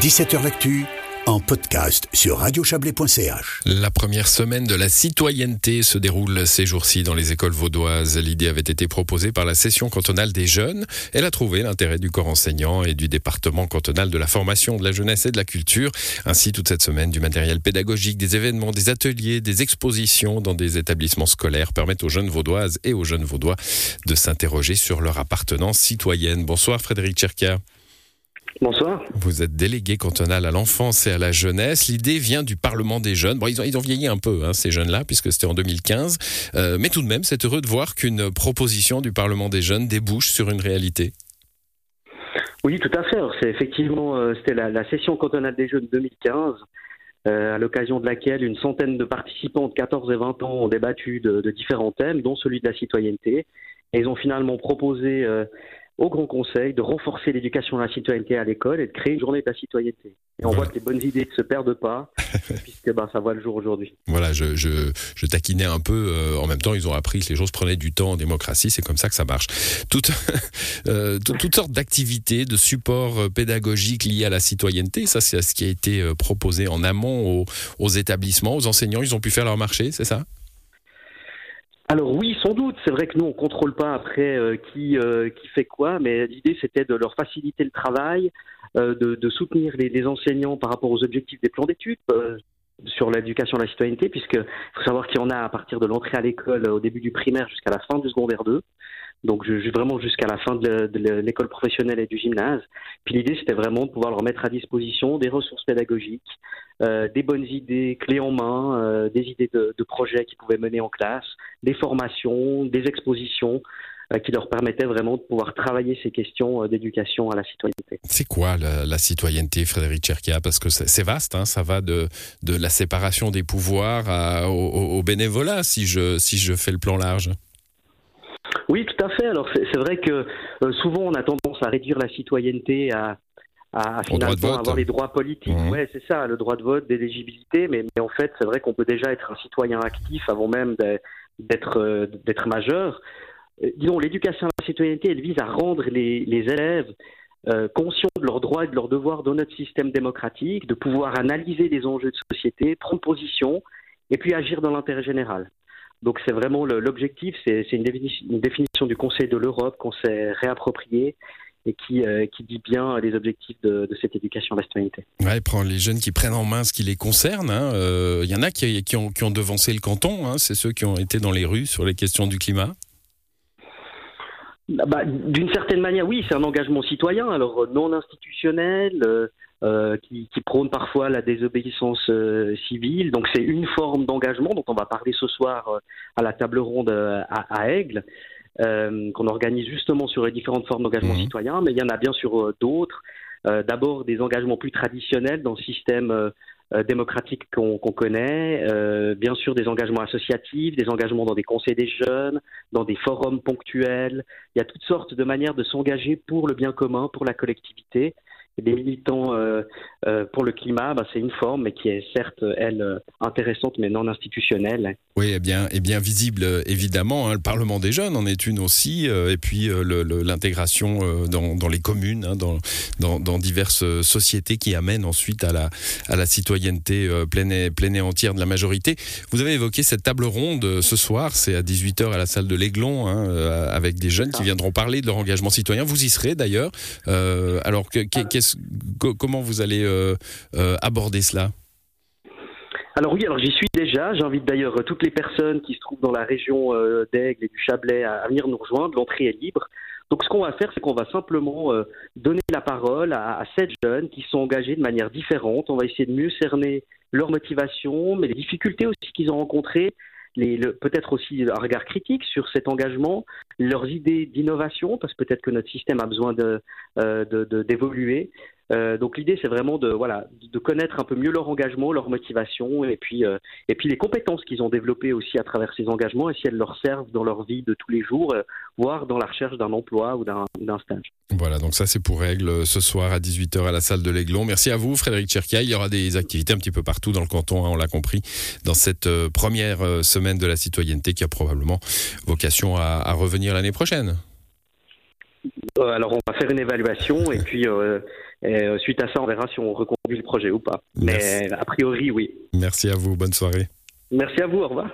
17h L'actu en podcast sur radiochablais.ch. La première semaine de la citoyenneté se déroule ces jours-ci dans les écoles vaudoises. L'idée avait été proposée par la session cantonale des jeunes. Elle a trouvé l'intérêt du corps enseignant et du département cantonal de la formation, de la jeunesse et de la culture. Ainsi, toute cette semaine, du matériel pédagogique, des événements, des ateliers, des expositions dans des établissements scolaires permettent aux jeunes vaudoises et aux jeunes vaudois de s'interroger sur leur appartenance citoyenne. Bonsoir Frédéric Cherka. Bonsoir. Vous êtes délégué cantonal à l'enfance et à la jeunesse. L'idée vient du Parlement des jeunes. Bon, ils ont, ils ont vieilli un peu, hein, ces jeunes-là, puisque c'était en 2015. Euh, mais tout de même, c'est heureux de voir qu'une proposition du Parlement des jeunes débouche sur une réalité. Oui, tout à fait. C'est effectivement, euh, c'était la, session cantonale des jeunes 2015. Euh, à l'occasion de laquelle une centaine de participants de 14 et 20 ans ont débattu de, de différents thèmes, dont celui de la citoyenneté. Et ils ont finalement proposé au Grand Conseil de renforcer l'éducation à la citoyenneté à l'école et de créer une journée de la citoyenneté. Et on voit que les bonnes idées ne se perdent pas, puisque ben, ça voit le jour aujourd'hui. Voilà, je, je, je, taquinais un peu. Euh, en même temps, ils ont appris que les choses prenaient du temps en démocratie. C'est comme ça que ça marche. Toutes, euh, toutes sortes d'activités, de supports euh, pédagogiques liés à la citoyenneté. Ça, c'est ce qui a été proposé en amont aux, aux établissements, aux enseignants. Ils ont pu faire leur marché, c'est ça? Alors oui, sans doute. C'est vrai que nous, on contrôle pas après euh, qui, euh, qui fait quoi, mais l'idée, c'était de leur faciliter le travail, euh, de, soutenir les, les, enseignants par rapport aux objectifs des plans d'études sur l'éducation à la citoyenneté, puisque faut savoir qu'il y en a à partir de l'entrée à l'école au début du primaire jusqu'à la fin du secondaire 2. Donc vraiment jusqu'à la fin de, l'école professionnelle et du gymnase. Puis l'idée c'était vraiment de pouvoir leur mettre à disposition des ressources pédagogiques, euh, des bonnes idées clés en main, euh, des idées de, projets qu'ils pouvaient mener en classe, des formations, des expositions euh, qui leur permettaient vraiment de pouvoir travailler ces questions d'éducation à la citoyenneté. C'est quoi la, citoyenneté, Frédéric Cherkia? Parce que c'est vaste, hein, ça va de, la séparation des pouvoirs au, bénévolat, si je fais le plan large. Oui, tout à fait. Alors c'est vrai que euh, souvent on a tendance à réduire la citoyenneté à, à, finalement avoir les droits politiques. Oui, mmh. Ouais, c'est ça, le droit de vote, d'éligibilité. Mais, mais, en fait, c'est vrai qu'on peut déjà être un citoyen actif avant même d'être euh, d'être majeur. Euh, disons, l'éducation à la citoyenneté, elle vise à rendre les, les élèves conscients de leurs droits et de leurs devoirs dans notre système démocratique, de pouvoir analyser les enjeux de société, prendre position et puis agir dans l'intérêt général. Donc c'est vraiment l'objectif, c'est une, définition du Conseil de l'Europe qu'on s'est réappropriée et qui, euh, qui dit bien les objectifs de, cette éducation à la citoyenneté. Les jeunes qui prennent en main ce qui les concerne. Il hein. euh, y en a qui, ont, qui devancé le canton, hein. c'est ceux qui ont été dans les rues sur les questions du climat. Bah, D'une certaine manière, oui, c'est un engagement citoyen, alors non institutionnel, euh, euh, qui, qui prône parfois la désobéissance euh, civile. Donc c'est une forme d'engagement dont on va parler ce soir euh, à la table ronde à, à Aigle, qu'on organise justement sur les différentes formes d'engagement mmh. citoyen, mais il y en a bien sûr d'autres. D'abord des engagements plus traditionnels dans le système démocratique qu'on connaît, bien sûr des engagements associatifs, des engagements dans des conseils des jeunes, dans des forums ponctuels. Il y a toutes sortes de manières de s'engager pour le bien commun, pour la collectivité des militants euh, euh, pour le climat, bah, c'est une forme, mais qui est certes, elle, euh, intéressante, mais non institutionnelle. Oui, et bien, et bien visible, évidemment. Hein, le Parlement des jeunes en est une aussi, et puis l'intégration dans, dans, les communes, hein, dans, dans, dans, diverses sociétés qui amènent ensuite à la, à la citoyenneté pleine, et, pleine et entière de la majorité. Vous avez évoqué cette table ronde ce soir, c'est à 18h à la salle de l'Aiglon, hein, avec des jeunes qui viendront parler de leur engagement citoyen. Vous y serez d'ailleurs. alors, comment vous allez euh, euh, aborder cela alors oui, alors j'y suis déjà. J'invite d'ailleurs toutes les personnes qui se trouvent dans la région euh, d'Aigle et du Chablais à, venir nous rejoindre. L'entrée est libre. Donc ce qu'on va faire, c'est qu'on va simplement donner la parole à, sept jeunes qui sont engagés de manière différente. On va essayer de mieux cerner leur motivation, mais les difficultés aussi qu'ils ont rencontrées, peut-être aussi un regard critique sur cet engagement, leurs idées d'innovation, parce que peut-être que notre système a besoin euh, d'évoluer. Euh, donc l'idée, c'est vraiment de voilà de connaître un peu mieux leur engagement, leur motivation, et puis euh, et puis les compétences qu'ils ont développées aussi à travers ces engagements, et si elles leur servent dans leur vie de tous les jours, voire dans la recherche d'un emploi ou d'un stage. Voilà, donc ça c'est pour règle ce soir à 18h à la salle de l'Aiglon. Merci à vous, Frédéric Cherkia. Il y aura des activités un petit peu partout dans le canton, hein, on l'a compris, dans cette première semaine de la citoyenneté qui a probablement vocation à revenir l'année prochaine. Euh, alors on va faire une évaluation et puis euh, Et suite à ça, on verra si on reconduit le projet ou pas. Mais a priori, oui. Merci à vous. Bonne soirée. Merci à vous. Au revoir.